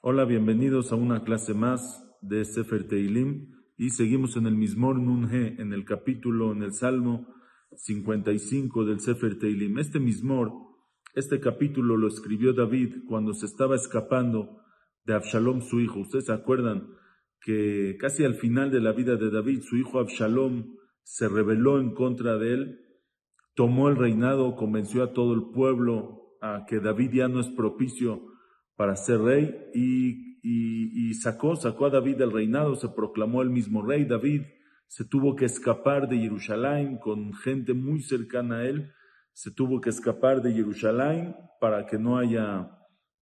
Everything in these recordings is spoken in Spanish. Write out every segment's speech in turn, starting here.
Hola, bienvenidos a una clase más de Sefer Teilim y seguimos en el Mismor Nunhe, en el capítulo, en el Salmo 55 del Sefer Teilim. Este Mismor, este capítulo lo escribió David cuando se estaba escapando de Absalom, su hijo. Ustedes se acuerdan que casi al final de la vida de David, su hijo Absalom se rebeló en contra de él, tomó el reinado, convenció a todo el pueblo a que David ya no es propicio para ser rey y, sacó, sacó a David del reinado, se proclamó el mismo rey David, se tuvo que escapar de Jerusalén con gente muy cercana a él, se tuvo que escapar de Jerusalén para que no haya,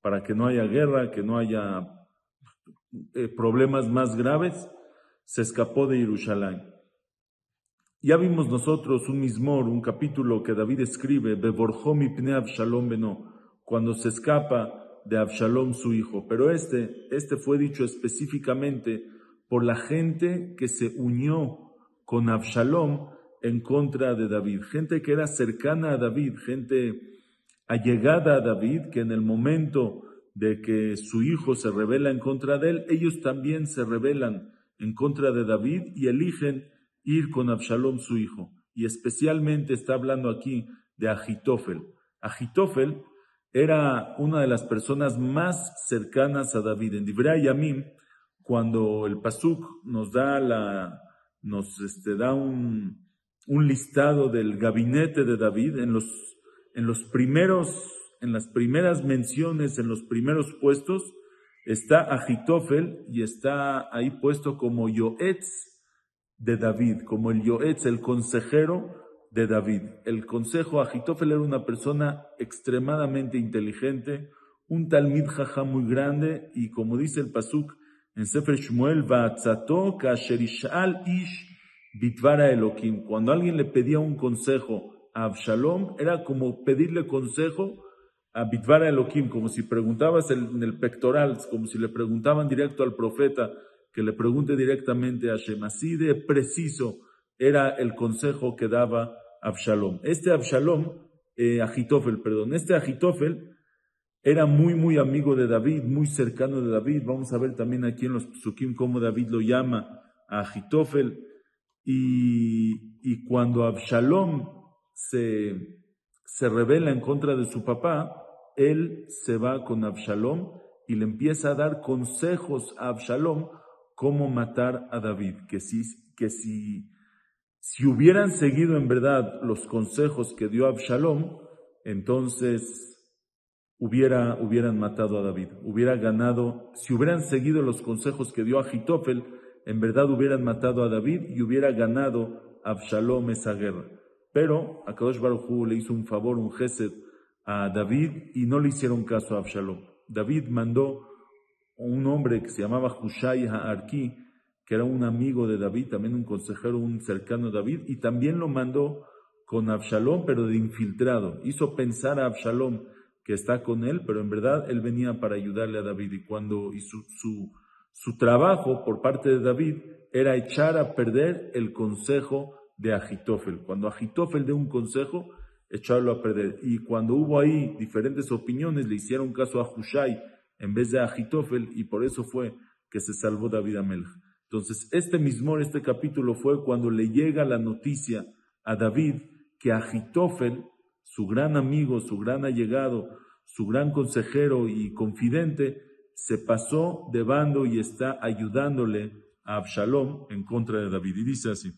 para que no haya guerra, que no haya eh, problemas más graves, se escapó de Jerusalén. Ya vimos nosotros un mismor, un capítulo que David escribe, Beborjom Pne Absalom Beno, cuando se escapa de Absalom su hijo. Pero este, este fue dicho específicamente por la gente que se unió con Absalom en contra de David. Gente que era cercana a David, gente allegada a David, que en el momento de que su hijo se revela en contra de él, ellos también se rebelan en contra de David y eligen ir con Absalom su hijo. Y especialmente está hablando aquí de Agitofel. Agitofel era una de las personas más cercanas a David. En Divrei Yamim, cuando el Pasuk nos da la, nos este, da un, un listado del gabinete de David, en los, en los primeros, en las primeras menciones, en los primeros puestos, está Agitofel y está ahí puesto como Yoetz de David, como el Yoetz, el consejero de David. El consejo, Agitofel era una persona extremadamente inteligente, un talmid jaja muy grande, y como dice el Pasuk en Sefer Shmuel, ish bitvara Elohim. Cuando alguien le pedía un consejo a Absalom, era como pedirle consejo a Bitvara Elohim, como si preguntabas en el pectoral, como si le preguntaban directo al profeta, que le pregunte directamente a Shem. Así de preciso era el consejo que daba Absalom. Este Absalom, eh, perdón, este Agitofel era muy, muy amigo de David, muy cercano de David. Vamos a ver también aquí en los psukim cómo David lo llama a Agitofel. Y, y cuando Absalom se, se revela en contra de su papá, él se va con Absalom y le empieza a dar consejos a Absalom cómo matar a David, que si, que si si hubieran seguido en verdad los consejos que dio Absalom, entonces hubiera, hubieran matado a David, hubiera ganado, si hubieran seguido los consejos que dio Agitofel, en verdad hubieran matado a David y hubiera ganado Absalom esa guerra. Pero a Kadosh Baruj le hizo un favor, un gesed a David y no le hicieron caso a Absalom. David mandó un hombre que se llamaba Hushai Ha'arki, que era un amigo de David, también un consejero, un cercano a David, y también lo mandó con Absalom, pero de infiltrado. Hizo pensar a Absalom que está con él, pero en verdad él venía para ayudarle a David. Y cuando y su, su, su trabajo por parte de David era echar a perder el consejo de Agitofel. Cuando Agitofel dio un consejo, echarlo a perder. Y cuando hubo ahí diferentes opiniones, le hicieron caso a Hushai en vez de Agitofel, y por eso fue que se salvó David Amelch. Entonces, este mismo, este capítulo fue cuando le llega la noticia a David que Agitofel, su gran amigo, su gran allegado, su gran consejero y confidente, se pasó de bando y está ayudándole a Absalom en contra de David. Y dice así,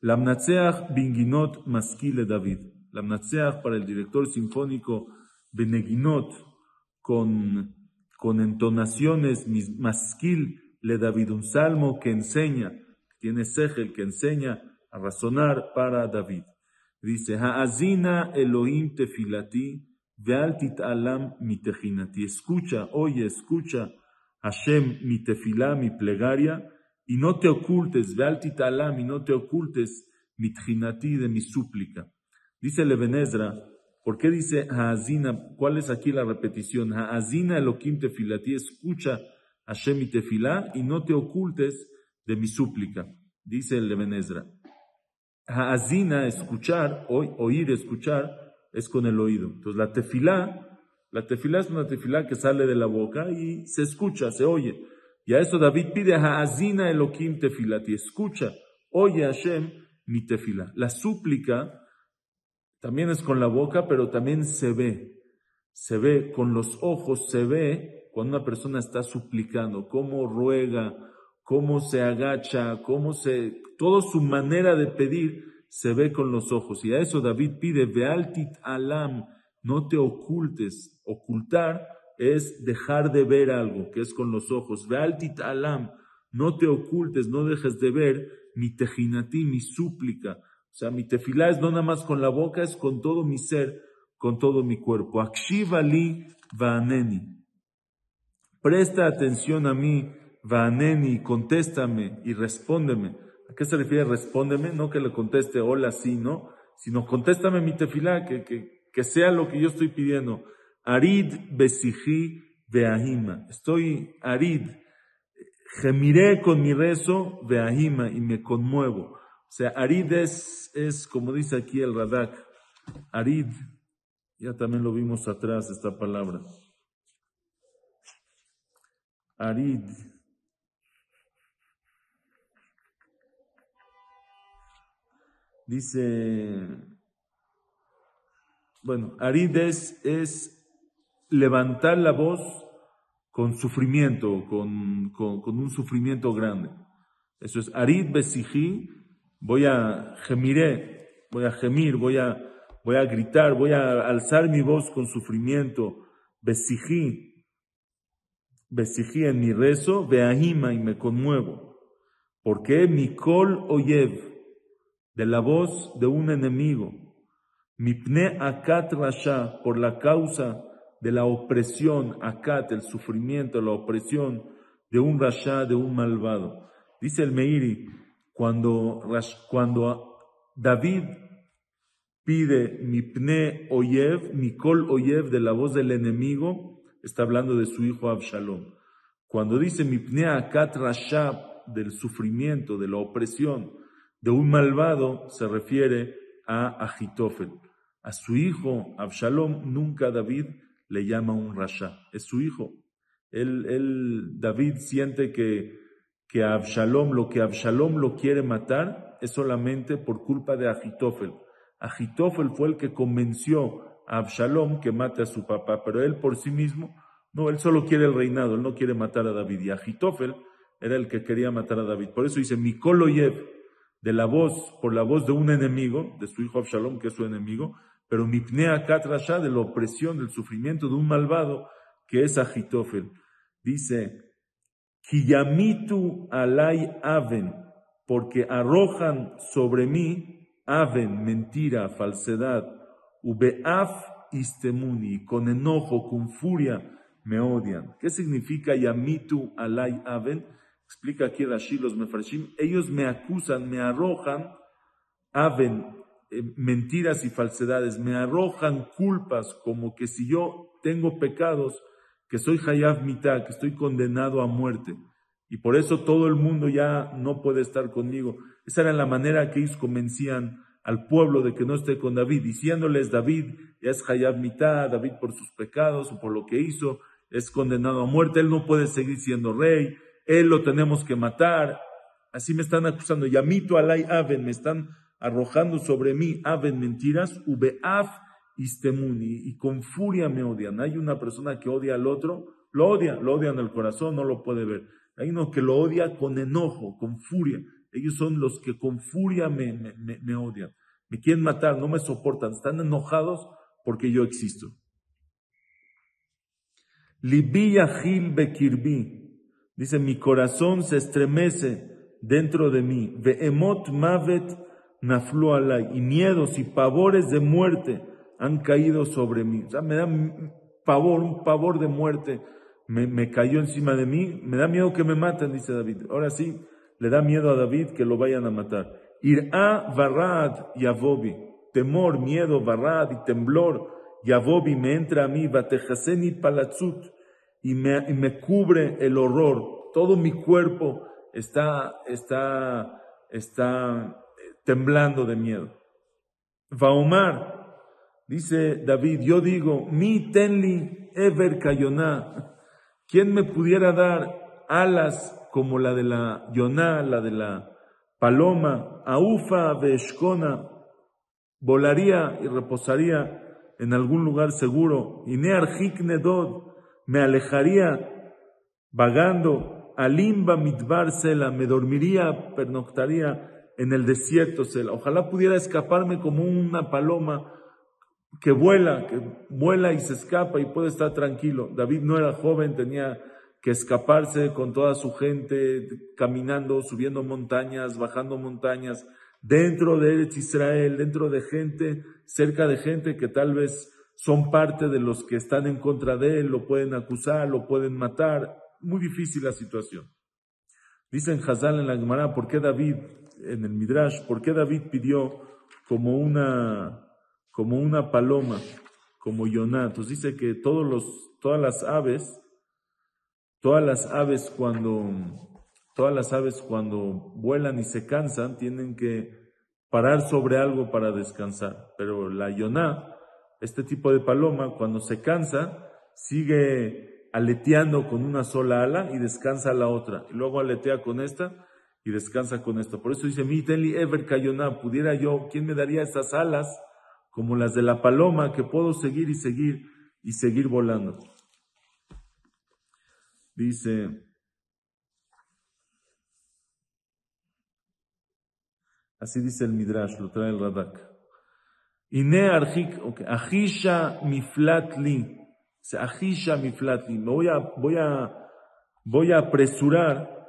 Lamnatseach binginot maskile David. Lamnatseach para el director sinfónico Beneginot con, con entonaciones maskil le David, un salmo que enseña, tiene Segel, que enseña a razonar para David. Dice, Ha'azina Elohim tefilati, ve'altit alam Escucha, oye, escucha, Hashem mi tefilá, mi plegaria, y no te ocultes, ve'altit alam, y no te ocultes mi de mi súplica. Dice Levenezra, ¿por qué dice Ha'azina? ¿Cuál es aquí la repetición? Ha'azina Elohim tefilati, escucha, Hashem y tefilá, y no te ocultes de mi súplica, dice el Levenezra. Haazina, escuchar, oír, escuchar, es con el oído. Entonces la tefilá, la tefilá es una tefilá que sale de la boca y se escucha, se oye. Y a eso David pide Haazina Elohim tefilati, escucha, oye Hashem mi tefilá. La súplica también es con la boca, pero también se ve. Se ve con los ojos, se ve cuando una persona está suplicando, cómo ruega, cómo se agacha, cómo se, toda su manera de pedir se ve con los ojos. Y a eso David pide, Vealtit alam, no te ocultes. Ocultar es dejar de ver algo, que es con los ojos. Vealtit alam, no te ocultes, no dejes de ver mi tejinati, mi súplica. Sea, mi tefilá es no nada más con la boca, es con todo mi ser, con todo mi cuerpo. Akshivali vaneni. Presta atención a mí, Vaneni, contéstame y respóndeme. ¿A qué se refiere respóndeme? No que le conteste hola, sí, no, sino contéstame mi tefilá, que, que, sea lo que yo estoy pidiendo. Arid besiji veahima. Estoy arid. Gemiré con mi rezo veahima y me conmuevo. O sea, arid es, como dice aquí el Radak. Arid, ya también lo vimos atrás esta palabra. Arid. Dice, bueno, Arid es, levantar la voz con sufrimiento, con, con, un sufrimiento grande. Eso es Arid Besiji, voy a gemiré, voy a gemir, voy a, voy a gritar, voy a alzar mi voz con sufrimiento. Besiji, Besijí en mi rezo, veahima y me conmuevo. Porque mi kol oyev, de la voz de un enemigo, mi pne akat rasha, por la causa de la opresión, akat, el sufrimiento, la opresión de un rasha, de un malvado. Dice el Meiri, cuando, cuando David pide mi pne oyev, mi kol oyev, de la voz del enemigo, está hablando de su hijo Absalom. Cuando dice Mipnea Akat Rashab, del sufrimiento, de la opresión de un malvado, se refiere a Agitofel. A su hijo Absalom nunca David le llama un Rasha, es su hijo. Él, David siente que, que a Absalom, lo que Absalom lo quiere matar es solamente por culpa de Agitofel. Agitofel fue el que convenció Absalom que mate a su papá, pero él por sí mismo, no, él solo quiere el reinado, él no quiere matar a David. Y Agitofel era el que quería matar a David. Por eso dice, Mikoloyev, de la voz, por la voz de un enemigo, de su hijo Absalom, que es su enemigo, pero Mipnea Katrasha, de la opresión, del sufrimiento de un malvado, que es Agitofel. Dice, Kiyamitu alay aven, porque arrojan sobre mí aven, mentira, falsedad, Ubeaf istemuni, con enojo, con furia, me odian. ¿Qué significa yamitu alay aven? Explica aquí Rashi los. Ellos me acusan, me arrojan aven, eh, mentiras y falsedades, me arrojan culpas como que si yo tengo pecados, que soy hayab mitad, que estoy condenado a muerte. Y por eso todo el mundo ya no puede estar conmigo. Esa era la manera que ellos convencían al pueblo de que no esté con David, diciéndoles David ya es Hayab mitad, David por sus pecados o por lo que hizo, es condenado a muerte, él no puede seguir siendo rey, él lo tenemos que matar. Así me están acusando, Yamito alay aven, me están arrojando sobre mí aven mentiras, ubeaf y con furia me odian. Hay una persona que odia al otro, lo odia, lo odia en el corazón, no lo puede ver. Hay uno que lo odia con enojo, con furia. Ellos son los que con furia me, me, odian. Me quieren matar, no me soportan. Están enojados porque yo existo. Libi Yahil Bekirbi. Dice, mi corazón se estremece dentro de mí. Mavet. Y miedos y pavores de muerte han caído sobre mí. O sea, me da pavor, un pavor de muerte. Me, me cayó encima de mí. Me da miedo que me maten, dice David. Ahora sí, le da miedo a David que lo vayan a matar. Irá varad yavobi, temor, miedo, varad y temblor, yavobi me entra a mí, batejaseni palatzut, y me, y me cubre el horror. Todo mi cuerpo está, está, está temblando de miedo. Vaomar, dice David, yo digo, mi tenli ever kayoná, ¿quién me pudiera dar alas como la de la yoná, la de la paloma, aufa veshkona, volaría y reposaría en algún lugar seguro, y nearjik nedod, me alejaría vagando, alimba mitbar sela, me dormiría, pernoctaría en el desierto sela. Ojalá pudiera escaparme como una paloma que vuela, que vuela y se escapa y puede estar tranquilo. David no era joven, tenía que escaparse con toda su gente, caminando, subiendo montañas, bajando montañas, dentro de Eretz Israel, dentro de gente, cerca de gente que tal vez son parte de los que están en contra de él, lo pueden acusar, lo pueden matar. Muy difícil la situación. Dicen Hazal en la Gemara, ¿por qué David, en el Midrash, por qué David pidió como una, como una paloma, como Yoná? Entonces dice que todos los, todas las aves, todas las aves cuando, todas las aves cuando vuelan y se cansan tienen que parar sobre algo para descansar. Pero la Yoná, este tipo de paloma, cuando se cansa, sigue aleteando con una sola ala y descansa la otra. Y luego aletea con esta y descansa con esta. Por eso dice, mi teli ever kayoná, pudiera yo, ¿quién me daría estas alas como las de la paloma que puedo seguir y seguir y seguir volando? Dice, así dice el Midrash, lo trae el Radak. Ine arjik, okay, ajisha miflatli, ajisha miflatli, me voy a, voy a, voy a apresurar,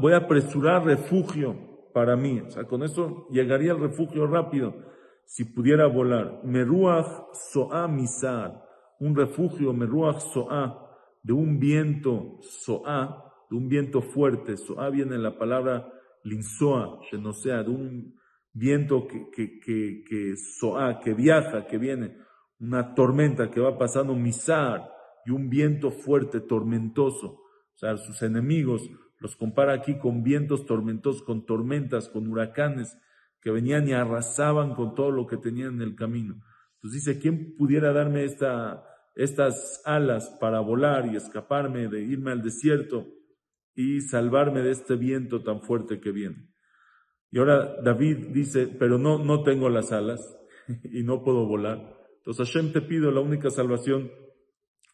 voy a apresurar refugio para mí, o sea, con eso llegaría al refugio rápido, si pudiera volar. Meruach soa misar, un refugio, Meruach So'a, de un viento So'a, de un viento fuerte. So'a viene la palabra Linsoa, sea, de un viento que, que, que, que So'a, que viaja, que viene, una tormenta que va pasando Misar, y un viento fuerte, tormentoso. O sea, sus enemigos los compara aquí con vientos tormentosos, con tormentas, con huracanes que venían y arrasaban con todo lo que tenían en el camino. Entonces dice, ¿quién pudiera darme esta, estas alas para volar y escaparme de irme al desierto y salvarme de este viento tan fuerte que viene. Y ahora David dice, pero no, no tengo las alas y no puedo volar. Entonces Hashem te pido, la única salvación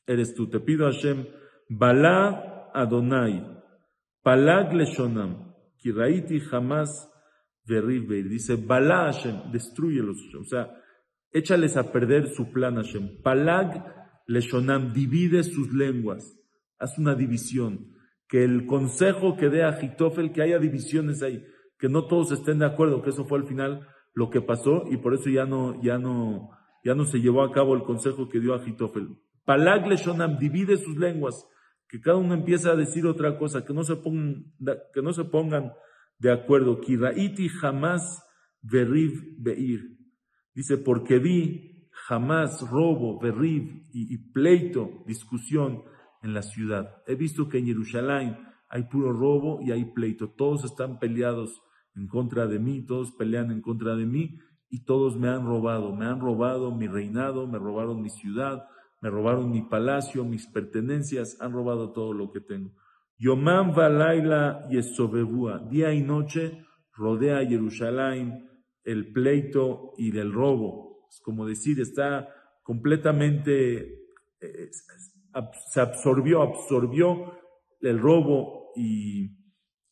eres tú. Te pido Hashem, Bala Adonai, Palag Leshonam, Kiraiti jamás Verribeir. Dice, Bala Hashem, destruyelos O sea, échales a perder su plan Hashem. Palag Leshonam, divide sus lenguas, haz una división. Que el consejo que dé a Jitofel, que haya divisiones ahí, que no todos estén de acuerdo, que eso fue al final lo que pasó y por eso ya no, ya no, ya no se llevó a cabo el consejo que dio a Jitofel. Palag Leshonam, divide sus lenguas, que cada uno empiece a decir otra cosa, que no se pongan, que no se pongan de acuerdo. Kiraiti jamás veriv beir. Dice, porque vi jamás robo, berrib y, pleito, discusión en la ciudad. He visto que en Jerusalén hay puro robo y hay pleito. Todos están peleados en contra de mí, todos pelean en contra de mí y todos me han robado. Me han robado mi reinado, me robaron mi ciudad, me robaron mi palacio, mis pertenencias, han robado todo lo que tengo. Yomam Valaila Yesobebua, día y noche rodea Jerusalén el pleito y el robo. Es como decir, está completamente, eh, se absorbió, absorbió el robo y,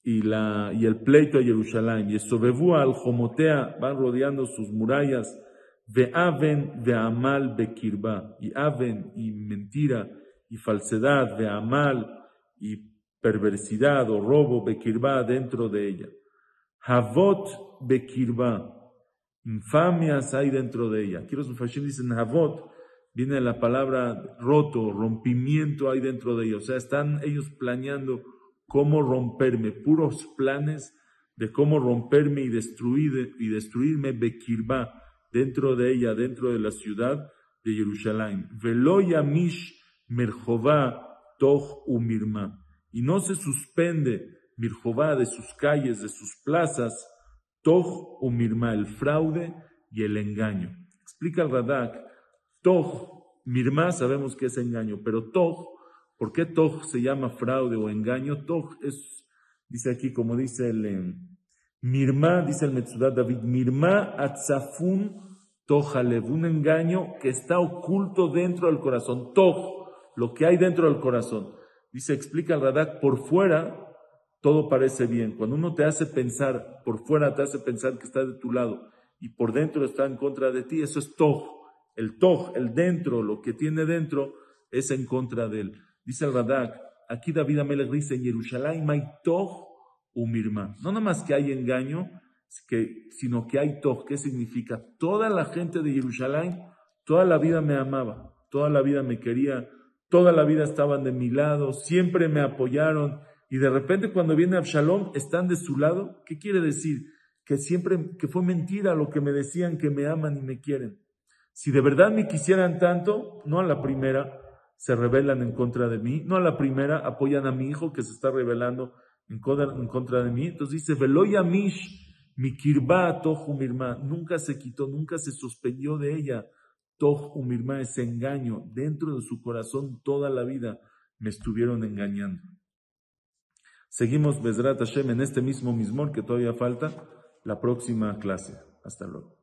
el pleito de Jerusalén. Y Sobebúa al Jomotea van rodeando sus murallas. De Aven, de Amal, Bekirba. Y Aven, y mentira, y falsedad, de Amal, y perversidad o robo, Bekirba, dentro de ella. Havot, Bekirba infamias hay dentro de ella. Aquí los mufashim dicen Havot, viene la palabra roto, rompimiento hay dentro de ella. O sea, están ellos planeando cómo romperme, puros planes de cómo romperme y, destruir, y destruirme Bekirba, dentro de ella, dentro de la ciudad de Jerusalén. Veloyamish merjová toch umirma. Y no se suspende Mirjová, de sus calles, de sus plazas, Toj o Mirma, el fraude y el engaño. Explica el Radak, Toj, Mirma sabemos que es engaño, pero Toj, ¿por qué Toj se llama fraude o engaño? Toj es, dice aquí, como dice el eh, Mirma, dice el Metzudat David, Mirma atzafun Tojalev, un engaño que está oculto dentro del corazón. Toj, lo que hay dentro del corazón. Dice, explica el Radak, por fuera todo parece bien. Cuando uno te hace pensar, por fuera te hace pensar que está de tu lado y por dentro está en contra de ti, eso es Toj. El Toj, el dentro, lo que tiene dentro, es en contra de él. Dice el Radak, aquí David Amelech dice, en Jerusalén hay Toj Umirma. No nada más que hay engaño, que, sino que hay Toj. ¿Qué significa? Toda la gente de Jerusalén, toda la vida me amaba, toda la vida me quería, toda la vida estaban de mi lado, siempre me apoyaron, y de repente cuando viene Absalom están de su lado, ¿qué quiere decir? Que siempre, que fue mentira lo que me decían que me aman y me quieren. Si de verdad me quisieran tanto, no a la primera se rebelan en contra de mí, no a la primera apoyan a mi hijo que se está rebelando en contra, de mí. Entonces dice, Veloya Mish, mi kirba tohu mirma, nunca se quitó, nunca se suspendió de ella. Tohu mirma, ese engaño, dentro de su corazón toda la vida me estuvieron engañando. Seguimos Bezrat Hashem en este mismo mismor que todavía falta la próxima clase. Hasta luego.